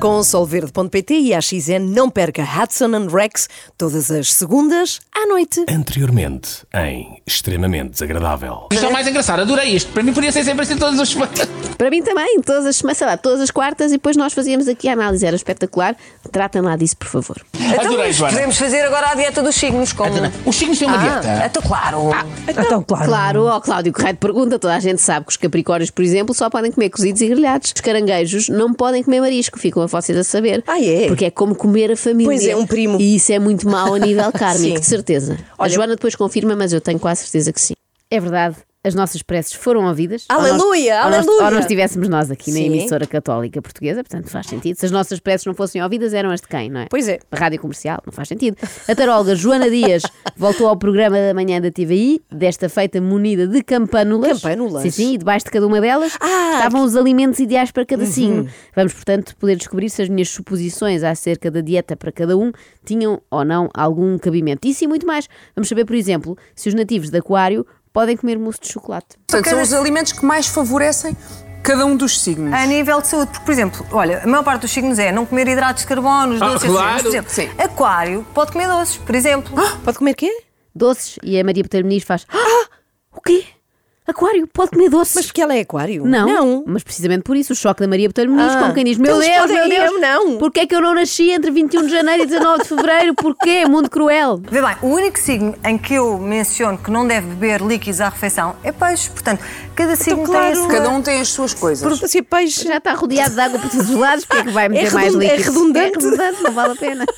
Com solverde.pt e a XN não perca Hudson and Rex todas as segundas à noite. Anteriormente, em Extremamente Desagradável. Isto é o mais engraçado, adorei isto. Para mim podia ser sempre assim todas as semanas. Para mim também, todas as semanas, sei lá, todas as quartas e depois nós fazíamos aqui a análise, era espetacular. Tratem lá disso, por favor. Adorei, Joana. Podemos fazer agora a dieta dos signos, como... Os signos têm uma dieta. Então, claro. Então, claro. Claro, ó Cláudio Correio de pergunta, toda a gente sabe que os capricórnios, por exemplo, só podem comer cozidos e grelhados. Os caranguejos não podem comer marisco, ficam a vocês a saber. Ah, é? Porque é como comer a família. Pois é, um primo. E isso é muito mau a nível kármico, de certeza. a Olha- Joana depois confirma, mas eu tenho quase certeza que sim. É verdade. As nossas preces foram ouvidas. Aleluia, ou nós- aleluia. Ou nós estivéssemos nós aqui na Sim. emissora católica portuguesa, portanto faz sentido. Se as nossas preces não fossem ouvidas, eram as de quem, não é? Pois é. A rádio comercial, não faz sentido. A taróloga Joana Dias voltou ao programa da manhã da TVI, desta feita munida de campânulas. Campânulas? Sim, sim, e debaixo de cada uma delas Ah, Uhum. estavam os alimentos ideais para cada signo. Vamos, portanto, poder descobrir se as minhas suposições acerca da dieta para cada um tinham ou não algum cabimento. Isso e muito mais. Vamos saber, por exemplo, se os nativos de Aquário podem comer mousse de chocolate. Portanto, são os alimentos que mais favorecem cada um dos signos. A nível de saúde, porque, por exemplo, olha, a maior parte dos signos é não comer hidratos de carbono, os Ah, doces, claro. assim, por exemplo, Sim. aquário pode comer doces, por exemplo. Pode comer quê? Doces, e a Maria Botelho Muniz faz: Ah, o quê? Aquário pode comer doces? Mas porque ela é aquário? Não, Não. mas precisamente por isso, o choque da Maria Botelho Muniz, Ah, como quem diz, meu Deus, podem meu Deus, eu não. porquê é que eu não nasci entre 21 de janeiro e 19 de fevereiro? Porquê? Mundo cruel. Vê bem, o único signo em que eu menciono que não deve beber líquidos à refeição é peixe. Portanto, cada signo claro. tem a. Cada um tem as suas coisas. Por ser peixe. Já está rodeado de água por todos os lados, porque é que vai meter mais redund- é líquidos? redundante. É redundante, não vale a pena.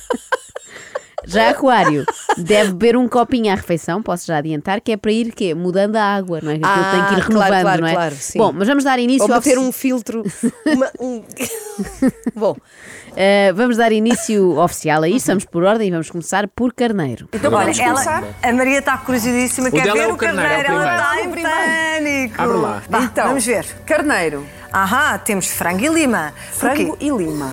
Já Aquário deve beber um copinho à refeição, posso já adiantar, que é para ir quê? mudando a água, não é? Que Ah, tem que ir claro, renovando, claro, não é? claro, sim. Bom, mas vamos dar início Ou ao meter um filtro. uma- um- Bom, Uh, vamos dar início oficial a isto, vamos por ordem e vamos começar por Carneiro. Então Olha, vamos ela, começar. a Maria está curiosíssima, quer dela ver é o o carneiro, é o carneiro, ela está em primeiro. pânico. Abre lá. Vá, Então, vamos ver. Carneiro, Ahá, temos frango e lima. frango Porquê? e lima.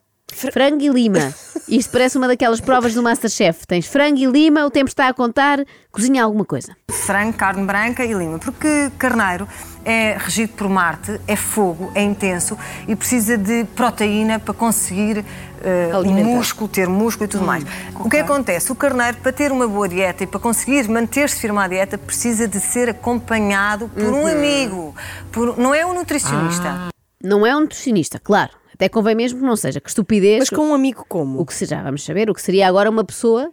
Frango e lima. Isto parece uma daquelas provas do Masterchef. Tens frango e lima, o tempo está a contar, cozinha alguma coisa. Frango, carne branca e lima. Porque carneiro é regido por Marte, é fogo, é intenso e precisa de proteína para conseguir Alimentar. músculo, ter músculo e tudo mais. O que acontece? O carneiro, para ter uma boa dieta e para conseguir manter-se firme à dieta, precisa de ser acompanhado por um amigo. Por, não é um nutricionista. Não é um nutricionista, claro. Até convém mesmo que não seja. Que estupidez. mas com um amigo como? O que seja, vamos saber, o que seria agora uma pessoa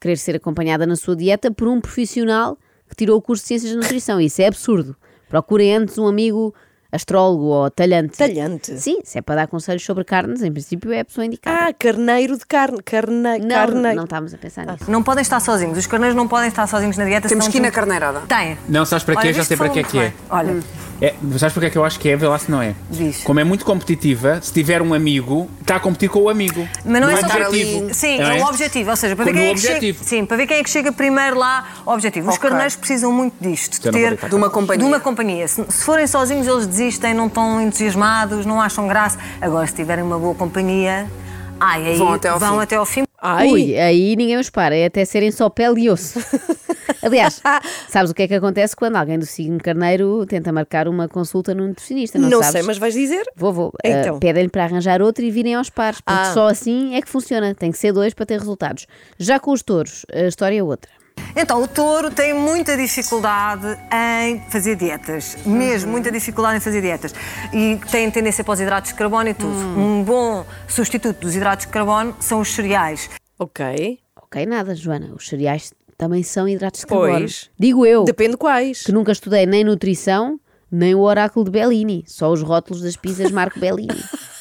querer ser acompanhada na sua dieta por um profissional que tirou o curso de Ciências da Nutrição. Isso é absurdo. Procurem antes um amigo astrólogo ou talhante. Talhante? Sim, se é para dar conselhos sobre carnes, em princípio é a pessoa indicada. Ah, carneiro de carne. Carne, não, carneiro. não estamos a pensar nisso. Não podem estar sozinhos. Os carneiros não podem estar sozinhos na dieta. Temos que ir na carneirada. Tem. Não, sabes para quê? Olha, Já sei para que é que é. muito bem. É, sabes porque é que eu acho que é? Vê lá se não é. Diz. Como é muito competitiva, se tiver um amigo, está a competir com o amigo. Mas não No é só objetivo. para Sim, não é o objetivo. Ou seja, para ver quem é que chega. Sim, para ver quem é que chega primeiro lá objetivo. Os Ok. carneiros precisam muito disto, de não ter De uma companhia. de uma companhia. Se, se forem sozinhos, eles desistem, não estão entusiasmados, não acham graça. Agora, se tiverem uma boa companhia, ai, aí Vão até ao vão fim. até ao fim. Ai, Ui, aí ninguém os para, é até serem só pele e osso. Aliás, sabes o que é que acontece quando alguém do signo carneiro tenta marcar uma consulta no nutricionista? Não, não sei, mas vais dizer? Vou, vou. Então. Ah, Pedem-lhe para arranjar outro e virem aos pares, porque Ah. só assim é que funciona. Tem que ser dois para ter resultados. Já com os touros, a história é outra. Então, o touro tem muita dificuldade em fazer dietas, mesmo muita dificuldade em fazer dietas. E tem tendência para os hidratos de carbono e tudo. Um bom substituto dos hidratos de carbono são os cereais. Ok. Ok, nada, Joana. Os cereais também são hidratos de carbono. Pois. Digo eu, Depende quais. que nunca estudei nem nutrição, nem o oráculo de Bellini. Só os rótulos das pizzas Marco Bellini.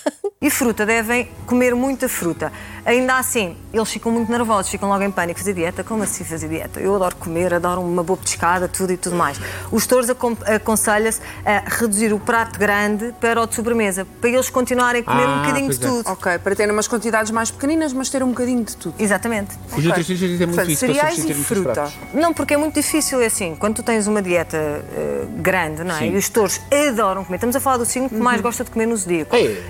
E fruta, devem comer muita fruta. Ainda assim, eles ficam muito nervosos, ficam logo em pânico. Fazer dieta? Como assim fazer dieta? Eu adoro comer, adoro uma boa petiscada, tudo e tudo mais. Os touros acon- aconselha-se a reduzir o prato grande para o de sobremesa, para eles continuarem a comer um Ah, bocadinho de é. tudo. Ok, para terem umas quantidades mais pequeninas, mas ter um bocadinho de tudo. Exatamente. Os nutricionistas dizem muito Portanto, isso cereais e fruta. Não, porque é muito difícil, é assim, quando tu tens uma dieta eh, grande, não é? Sim. E os touros adoram comer. Estamos a falar do signo que mais gosta de comer no zodíaco. Ei,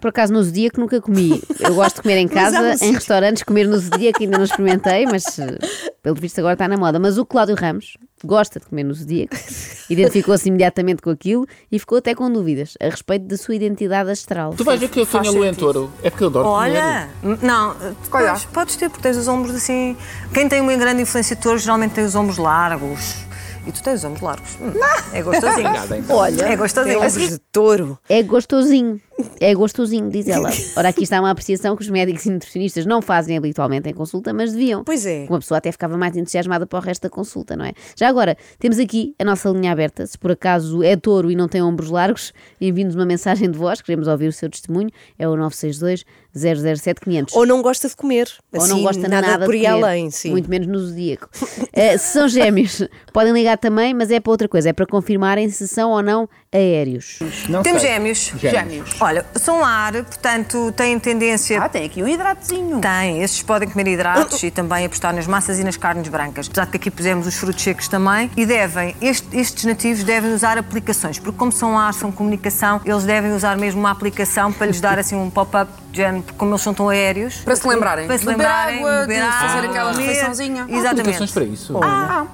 Por acaso no Zodíaco nunca comi. Eu gosto de comer em casa, em restaurantes, comer no Zodíaco ainda não experimentei, mas eh, pelo visto agora está na moda. Mas o Cláudio Ramos, gosta de comer no zodíaco, identificou-se imediatamente com aquilo e ficou até com dúvidas a respeito da sua identidade astral. Tu vais ver que eu tenho a lua em touro. É porque eu adoro Olha, comer. não, Olha. podes, podes ter, porque tens os ombros assim. Quem tem uma grande influência de touro geralmente tem os ombros largos. E tu tens os ombros largos. Hum, é gostosinho. Obrigada, então. Olha, É gostosinho. tem ombros de touro. É gostosinho. É gostosinho, diz ela. Ora, aqui está uma apreciação que os médicos e nutricionistas não fazem habitualmente em consulta, mas deviam. Pois é. Uma pessoa até ficava mais entusiasmada para o resto da consulta, não é? Já agora, temos aqui a nossa linha aberta. Se por acaso é touro e não tem ombros largos, envie-nos uma mensagem de voz, queremos ouvir o seu testemunho. É o 962 007 500. Ou não gosta de comer. Ou Assim, não gosta nada, nada por de comer, além, sim. Muito menos no zodíaco. Eh, se são gêmeos, podem ligar também, mas é para outra coisa, é para confirmarem se são ou não aéreos. Não Temos sei. gêmeos. Gêmeos. Olha, são ar, portanto, têm tendência. Ah, tem aqui um hidratozinho. Tem, esses podem comer hidratos e também apostar nas massas e nas carnes brancas. Apesar de que aqui pusemos os frutos secos também. E devem, este- estes nativos devem usar aplicações, porque como são ar, são comunicação, eles devem usar mesmo uma aplicação para lhes dar assim um pop-up, porque como eles são tão aéreos. Para se lembrarem. Para se beber lembrarem, água, beber de fazer água, aquela refeiçãozinha. Há Exatamente. Aplicações para isso?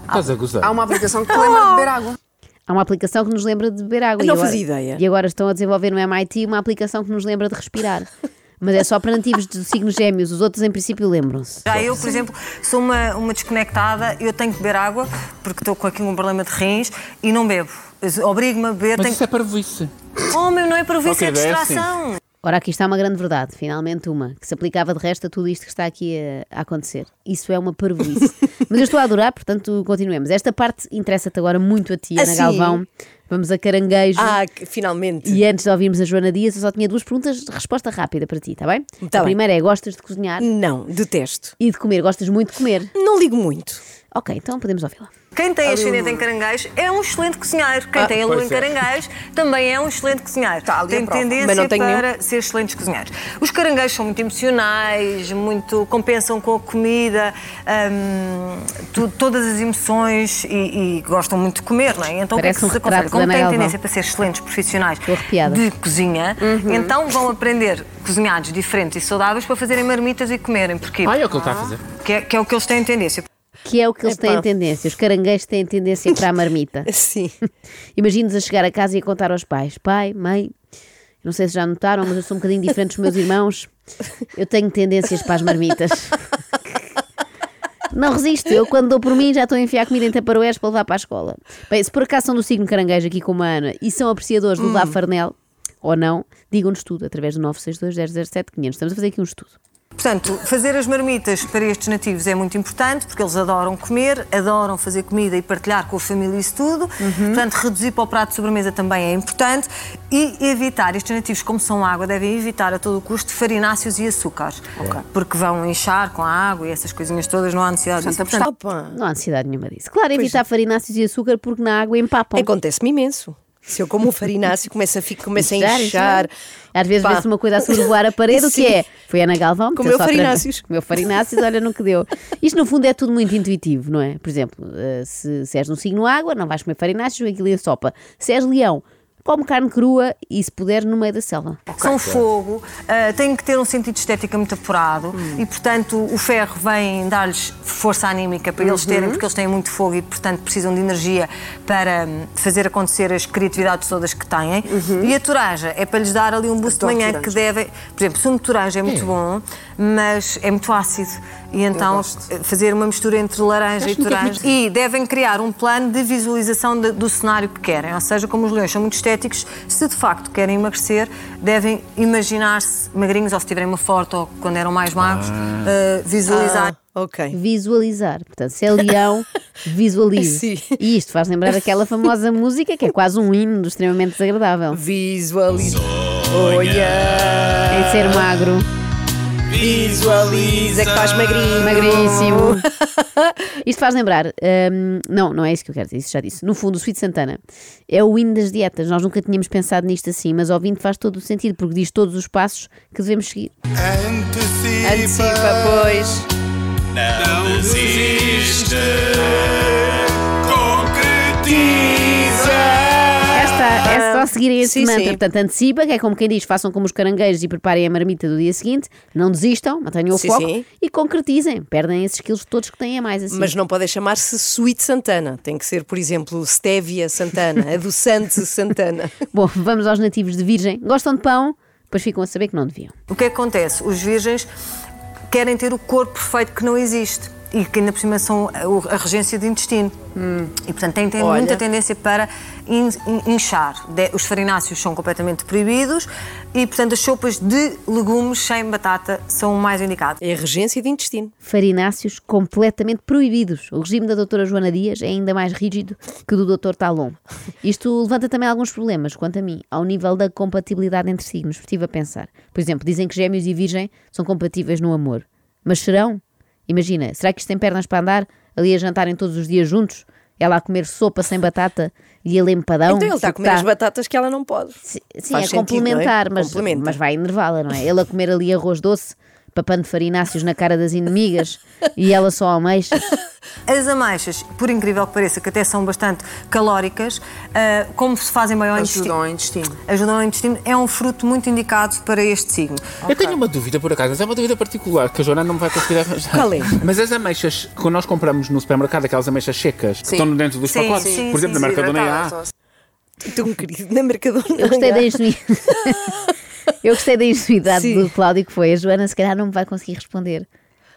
Estás a gozar. Há uma aplicação que te lembra de beber água. Há uma aplicação que nos lembra de beber água. Eu e não agora- fazia ideia. E agora estão a desenvolver no MIT uma aplicação que nos lembra de respirar. Mas é só para nativos de signos gêmeos, os outros em princípio lembram-se. Já eu, por exemplo, sou uma, uma desconectada, eu tenho que beber água, porque estou com aqui um problema de rins e não bebo. Obrigo-me a beber. Mas tenho... isso é para isso. Homem, não é se é é assim. distração. Ora, aqui está uma grande verdade, finalmente uma, que se aplicava de resto a tudo isto que está aqui a, a acontecer. Isso é uma parvoíce. Mas eu estou a adorar, portanto, continuemos. Esta parte interessa-te agora muito a ti, Ana Assim? Galvão. Vamos a caranguejo. Ah, que- finalmente. E antes de ouvirmos a Joana Dias, eu só tinha duas perguntas de resposta rápida para ti, está bem? Tá a bem. primeira é: gostas de cozinhar Não, detesto. e de comer? Gostas muito de comer? Não ligo muito. Ok, então podemos ouvi-la. Quem tem ascendente em caranguejo é um excelente cozinheiro. Quem tem a lua em é. caranguejo também é um excelente cozinheiro. Está ali a tem tendência Mas não tenho para ser excelentes cozinheiros. Os caranguejos são muito emocionais, muito compensam com a comida, hum, tu- todas as emoções e, e gostam muito de comer, não é? Então Parece o que é um que se aconselha? Como têm tendência para ser excelentes profissionais de cozinha, então vão aprender cozinhados diferentes e saudáveis para fazerem marmitas e comerem. Porquê? Ah, é o que ele está a fazer. Que, é, que é o que eles têm tendência. Que é o que eles Epá. têm tendência. Os caranguejos têm tendência para a marmita. Sim. Imagines a chegar a casa e a contar aos pais: pai, mãe, não sei se já notaram, mas eu sou um bocadinho diferente dos meus irmãos. Eu tenho tendências para as marmitas. Não resisto, eu quando dou por mim já estou a enfiar comida em taparoeiros para levar para a escola. Bem, se por acaso são do signo caranguejo aqui como a Ana e são apreciadores de levar farnel, ou não, digam-nos tudo através do 962 007 500. Estamos a fazer aqui um estudo. Portanto, fazer as marmitas para estes nativos é muito importante porque eles adoram comer, adoram fazer comida e partilhar com a família isso tudo. Portanto, reduzir para o prato de sobremesa também é importante e evitar, estes nativos, como são água, devem evitar a todo o custo farináceos e açúcares. Porque vão inchar com a água e essas coisinhas todas, não há necessidade disso. Portanto, Não há necessidade nenhuma disso. Claro, evitar farináceos e açúcar porque na água empapam. acontece-me imenso. Se eu como um farináceo, começa a, ficar, começa a Inchar. Às vezes vê-se uma coisa a sobrevoar a parede, o que é? Foi Ana Galvão. Comeu farináceos. Comeu farináceos, olha no que deu. Isto no fundo é tudo muito intuitivo, não é? Por exemplo, eh, se, se és um signo água, não vais comer farináceos, aquilo em sopa. Se és leão, come carne crua e se puder no meio da selva. são fogo, ah, têm que ter um sentido de estética muito apurado Hum. e, portanto, o ferro vem dar-lhes força anímica para eles Uhum. terem, porque eles têm muito fogo e, portanto, precisam de energia para hum, fazer acontecer as criatividades todas que têm. Uhum. E a toranja é para lhes dar ali um boost de manhã que devem. Por exemplo, sumo de toranja é muito bom, mas é muito ácido. E então gosto. fazer uma mistura entre laranja e toranja. E devem criar um plano de visualização de- do cenário que querem. Ou seja, como os leões são muito estéticos, se de facto querem emagrecer, devem imaginar-se magrinhos, ou se tiverem uma foto ou quando eram mais magros, eh, visualizar. Ah, ok. Visualizar. Portanto, se é leão, visualize. Sim. E isto faz lembrar aquela famosa música que é quase um hino extremamente desagradável. Visualiza. Olha. Em ser magro, Visualiza que faz magrinho. magríssimo. Isto faz lembrar, hum, não, não é isso que eu quero dizer, isso já disse. No fundo, o Sweet Santana é o hino das dietas. Nós nunca tínhamos pensado nisto assim, mas ouvindo faz todo o sentido, porque diz todos os passos que devemos seguir. Antecipa, pois. Não desiste. Concretiza. Esta é só só seguirem este Sim, mantra. sim. Portanto, antecipa, que é como quem diz, façam como os caranguejos e preparem a marmita do dia seguinte, não desistam, mantenham o Sim, foco sim. e concretizem. Perdem esses quilos todos que têm a mais. Assim. Mas não pode chamar-se Sweet Santana. Tem que ser, por exemplo, Stevia Santana, adoçante Santana. Bom, vamos aos nativos de Virgem. Gostam de pão, depois ficam a saber que não deviam. O que é que acontece? Os virgens querem ter o corpo perfeito que não existe e que ainda por cima são a, regência do intestino. E portanto têm, têm Olha. muita tendência para in- in- inchar. De- os farináceos são completamente proibidos e portanto as sopas de legumes sem batata são o mais indicados. É a regência de intestino. Farináceos completamente proibidos. O regime da doutora Joana Dias é ainda mais rígido que o do doutor Talon. Isto levanta também alguns problemas, quanto a mim, ao nível da compatibilidade entre signos. Estive a pensar. Por exemplo, dizem que gêmeos e virgem são compatíveis no amor. Mas serão? Imagina, será que isto tem pernas para andar? Ali a jantarem todos os dias juntos? Ela a comer sopa sem batata e ele empadão? então ele está a comer Tá- as batatas que ela não pode. Sim, Faz é sentido, complementar, não é? mas, Complementa. mas vai enervá-la, não é? Ele a comer ali arroz doce, papando farináceos na cara das inimigas e ela só ameixas. As ameixas, por incrível que pareça, que até são bastante calóricas, ah, como se fazem bem ao intestino, Ajudam ao intestino. ajudam ao intestino, é um fruto muito indicado para este signo. Eu tenho uma dúvida por acaso, mas é uma dúvida particular que a Joana não vai conseguir arranjar. Qual é? Mas as ameixas que nós compramos no supermercado, aquelas ameixas secas, que estão dentro dos Sim, pacotes, sim, por exemplo, sim, na sim, Mercadona A, Tão querido, na Mercadona. Eu gostei da. Eu gostei da ingenuidade Sim. do Cláudio que foi. A Joana se calhar não me vai conseguir responder.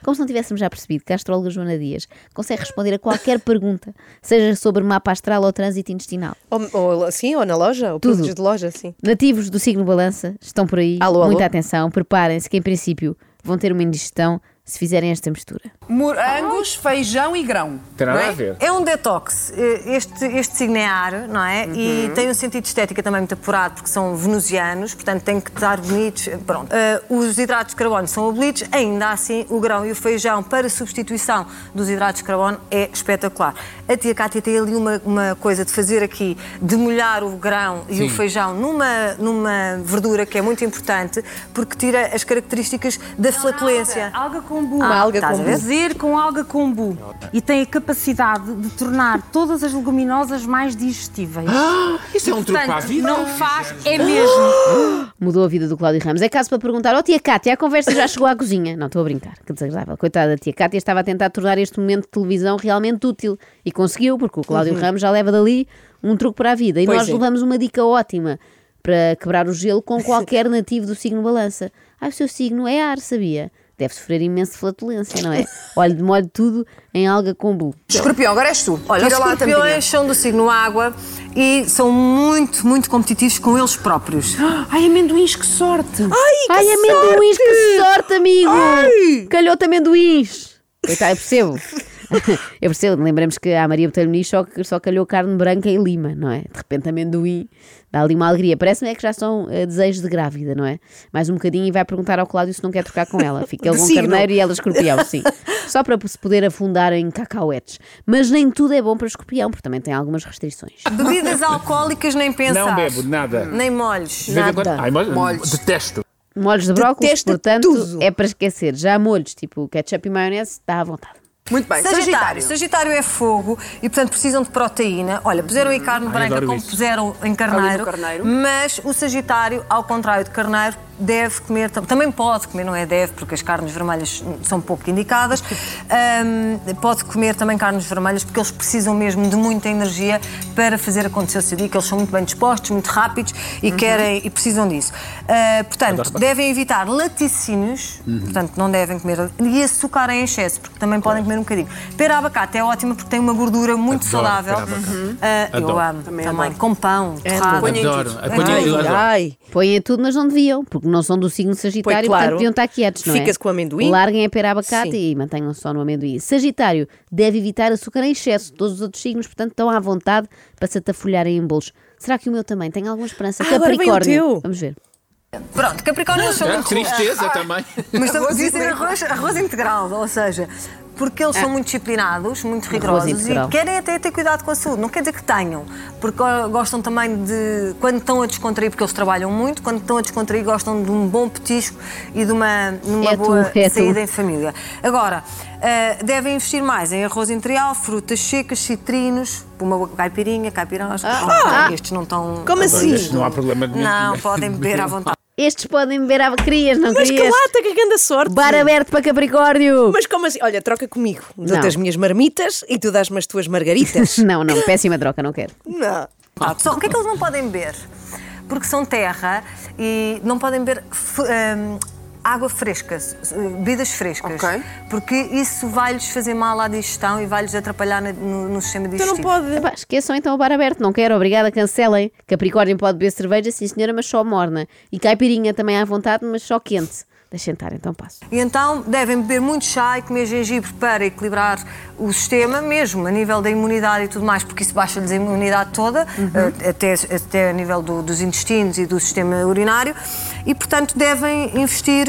Como se não tivéssemos já percebido que a astróloga Joana Dias consegue responder a qualquer pergunta, seja sobre mapa astral ou trânsito intestinal. Ou, ou, sim, ou na loja, ou produtos de loja, sim. Nativos do signo balança estão por aí. Alô, alô? Muita atenção, preparem-se que em princípio vão ter uma indigestão se fizerem esta mistura. Morangos, feijão e grão. tem nada não é? a ver. É um detox. Eh, Este, este signo é ar, não é? Uhum. E tem um sentido estética também muito apurado, porque são venusianos, portanto têm que estar bonitos. Pronto. Eh, os hidratos de carbono são abolidos, ainda assim o grão e o feijão para substituição dos hidratos de carbono é espetacular. A tia Cátia tem ali uma, uma coisa de fazer aqui, de molhar o grão e o Sim. feijão numa, numa verdura que é muito importante, porque tira as características da flatulência. Alga kombu. Uma alga estás a ver? Fazer com alga kombu. E tem a capacidade de tornar todas as leguminosas mais digestíveis. Isso é um truque para a vida. não faz, é mesmo. Mudou a vida do Cláudio Ramos. É caso para perguntar, ó tia Cátia, a conversa já chegou à cozinha. Não, estou a brincar, que desagradável. Coitada da tia Cátia estava a tentar tornar este momento de televisão realmente útil. E conseguiu, porque o Cláudio Ramos já leva dali um truque para a vida. E Pois nós é. levamos uma dica ótima para quebrar o gelo com qualquer nativo do signo balança. Ah, o seu signo é ar, sabia? Deve sofrer imenso de flatulência, não é? Olha, de molho tudo em alga kombu. Escorpião, agora és tu. Olha, os Tira tampinha. escorpiões são do signo água e são muito, muito competitivos com eles próprios. Ai, amendoins, que sorte. Ai, amendoins, que sorte, amigo! Calhou-te amendoins! Coitado, eu percebo. Eu percebo, lembramos que a Maria Botelho Muniz só, só calhou carne branca e lima, não é? De repente amendoim dá ali uma alegria. Parece-me é que já são eh, desejos de grávida, não é? Mais um bocadinho e vai perguntar ao Cláudio se não quer trocar com ela. Fica ele com signo. carneiro e ela escorpião, sim. Só para se poder afundar em cacauetes. Mas nem tudo é bom para escorpião, porque também tem algumas restrições. Bebidas alcoólicas nem pensar. Não bebo nada. Nem molhos. Em Nada. Ai, molhos. Molhos. Detesto. Molhos de brócolis, Detesta portanto, tudo. é para esquecer. Já molhos, tipo ketchup e maionese, dá à vontade. Muito bem. Sagitário. Sagitário. Sagitário é fogo e, portanto, precisam de proteína. Olha, puseram aí carne branca como isso. puseram em carneiro, carneiro. mas o Sagitário, ao contrário de carneiro, deve comer, tam- também pode comer, não é deve, porque as carnes vermelhas são pouco indicadas, Ahm, pode comer também carnes vermelhas porque eles precisam mesmo de muita energia para fazer acontecer o seu dia, que eles são muito bem dispostos, muito rápidos e querem e precisam disso. Ah, portanto, devem evitar laticínios, portanto, não devem comer e açúcar em excesso, porque também podem comer um bocadinho. Pera abacate é ótima porque tem uma gordura muito Adoro saudável. abacate. Ah, eu amo Também também, adoro. com pão, torrado. Ponha em Adoro. tudo. Ai. Põem a tudo, mas não deviam, porque não são do signo Sagitário, Pois, claro. portanto deviam estar quietos, não é? Fica-se com o amendoim. Larguem a pera abacate Sim. e mantenham só no amendoim. Sagitário deve evitar açúcar em excesso. Todos os outros signos, portanto, estão à vontade para se atafolharem em bolos. Será que o meu também tem alguma esperança? Ah, agora vem o Capricórnio. teu. Vamos ver. Pronto, Capricórnio são Ah, muito Tristeza também. Mas estamos a dizer arroz, arroz integral, ou seja, porque eles são muito disciplinados, muito rigorosos e querem até ter cuidado com a saúde. Não quer dizer que tenham, porque gostam também de, quando estão a descontrair, porque eles trabalham muito, quando estão a descontrair, gostam de um bom petisco e de uma, numa É tu, boa é tu. saída em família. Agora, uh, devem investir mais em arroz integral, frutas secas, citrinos, uma caipirinha, caipirões. Ah! estes não estão. Como assim? Não há problema nenhum. Não, podem beber à vontade. Estes podem beber a crias, não Mas que querias? lata, que grande sorte! Bar aberto para Capricórnio! Mas como assim? Olha, troca comigo. Dou-te as minhas marmitas e tu dás-me as tuas margaritas. Não, não, péssima troca, não quero. não. Ah, só, o que é que eles não podem beber? Porque são terra e não podem beber hum, água fresca, bebidas frescas. Ok. Porque isso vai-lhes fazer mal à digestão e vai-lhes atrapalhar no, no sistema Então digestivo. não pode. Epá, esqueçam então o bar aberto, não quero, obrigada, cancelem. Capricórnio pode beber cerveja, sim senhora, mas só morna. E caipirinha também à vontade, mas só quente. Deixem estar, então passo. E então devem beber muito chá e comer gengibre para equilibrar o sistema, mesmo a nível da imunidade e tudo mais, porque isso baixa-lhes a imunidade toda, eh, até, até a nível do- dos intestinos e do sistema urinário. E, portanto, devem investir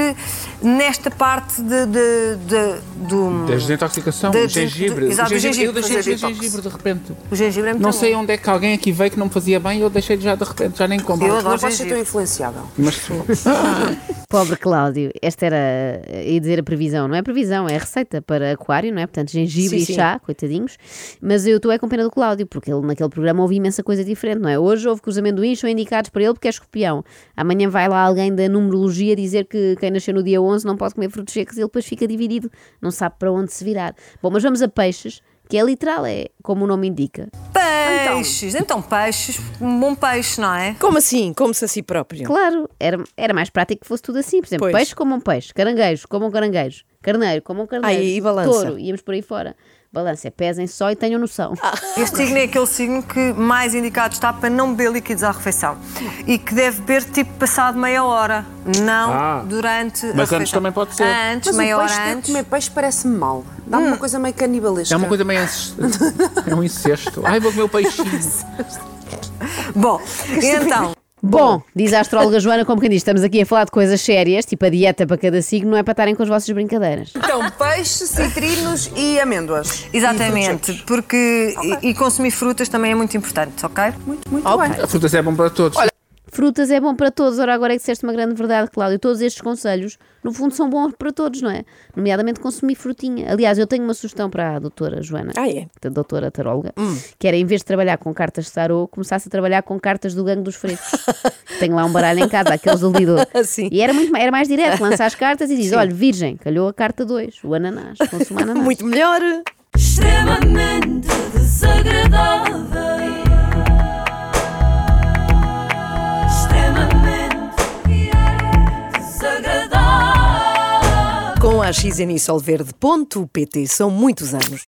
nesta parte de, de- de- do. Da desintoxicação, Da o gengibre. Exato, o o gengibre, eu deixei de detox. gengibre de repente. O gengibre é muito Não bom. sei onde é que alguém aqui veio que não me fazia bem e eu deixei de já de repente, já nem compro. Eu adoro Não podes ser tão influenciável. Mas Pobre Cláudio, esta era, ia dizer a previsão, não é previsão, é receita para aquário, não é? Portanto, gengibre Sim, e sim. chá, coitadinhos. Mas eu estou é com pena do Cláudio, porque ele naquele programa houve imensa coisa diferente, não é? Hoje houve que os amendoins são indicados para ele porque é escorpião. Amanhã vai lá alguém da numerologia dizer que quem nasceu no dia 11 não pode comer frutos secos e ele depois fica dividido, não sabe para onde se virar. Bom, mas vamos a peixes, que é literal, é como o nome indica. Peixes. Então, peixes, um bom peixe, não é? Como assim? Como-se a si próprio? Claro, era, era mais prático que fosse tudo assim. Por exemplo, Pois. peixe como um peixe, caranguejo como um caranguejo, carneiro como um carneiro, Ah, e balança? touro, íamos por aí fora. Balança, é pesem só e tenham noção. Este signo é aquele signo que mais indicado está para não beber líquidos à refeição. E que deve beber tipo passado meia hora, não Ah. durante a Mas antes refeição. também pode ser. Antes, Mas meia o hora peixe, antes. comer peixe parece-me mal. Dá-me uma coisa meio canibalesca. é uma coisa meio. ances- É um incesto. Ai, vou comer o peixinho. Bom, então, Bom, diz a astróloga Joana, como quem diz, estamos aqui a falar de coisas sérias, tipo a dieta para cada signo, não é para estarem com as vossas brincadeiras. Então, peixe, citrinos e amêndoas. exatamente, porque e, e consumir frutas também é muito importante, ok? Muito, muito bem. A frutas é bom para todos. Frutas é bom para todos, ora agora é que disseste uma grande verdade, Cláudio. Todos estes conselhos, no fundo, são bons para todos, não é? Nomeadamente consumir frutinha. Aliás, eu tenho uma sugestão para a doutora Joana. Ah, é? da doutora taróloga, que era em vez de trabalhar com cartas de tarô, começasse a trabalhar com cartas do gangue dos frescos. Tenho lá um baralho em casa, aqueles do Lidl. Sim. E era, muito, era mais direto, lança as cartas e diz: olha, virgem, calhou a carta 2, o ananás, consuma ananás. Muito melhor. extremamente desagradável. A XN Solverde.pt são muitos anos.